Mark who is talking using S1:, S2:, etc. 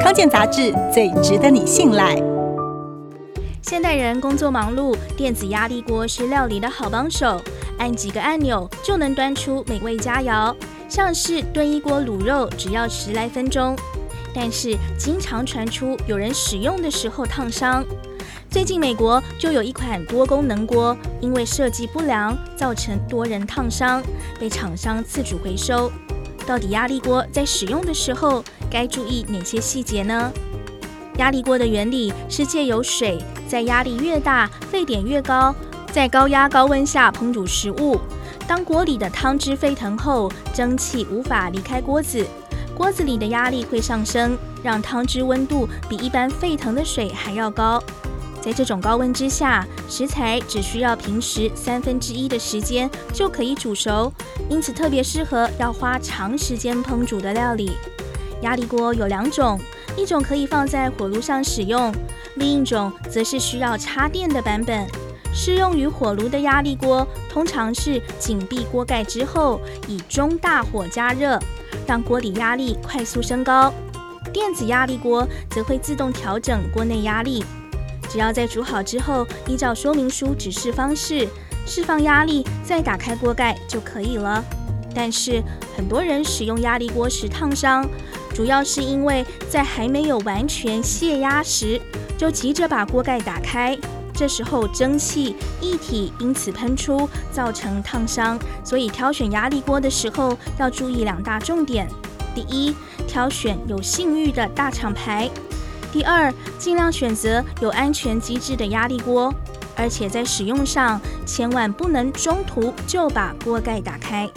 S1: 康健杂志最值得你信赖。
S2: 现代人工作忙碌，电子压力锅是料理的好帮手，按几个按钮就能端出美味佳肴。像是炖一锅卤肉，只要十来分钟。但是经常传出有人使用的时候烫伤。最近美国就有一款多功能锅，因为设计不良，造成多人烫伤，被厂商自主回收。到底压力锅在使用的时候该注意哪些细节呢？压力锅的原理是借由水在压力越大、沸点越高，在高压高温下烹煮食物。当锅里的汤汁沸腾后，蒸汽无法离开锅子，锅子里的压力会上升，让汤汁温度比一般沸腾的水还要高。在这种高温之下，食材只需要平时三分之一的时间就可以煮熟，因此特别适合要花长时间烹煮的料理。压力锅有两种，一种可以放在火炉上使用，另一种则是需要插电的版本。适用于火炉的压力锅，通常是紧闭锅盖之后，以中大火加热，让锅底压力快速升高。电子压力锅则会自动调整锅内压力。只要在煮好之后，依照说明书指示方式释放压力，再打开锅盖就可以了。但是很多人使用压力锅时烫伤，主要是因为在还没有完全泄压时，就急着把锅盖打开，这时候蒸汽液体因此喷出，造成烫伤。所以挑选压力锅的时候要注意两大重点：第一，挑选有信誉的大厂牌。第二，尽量选择有安全机制的压力锅，而且在使用上千万不能中途就把锅盖打开。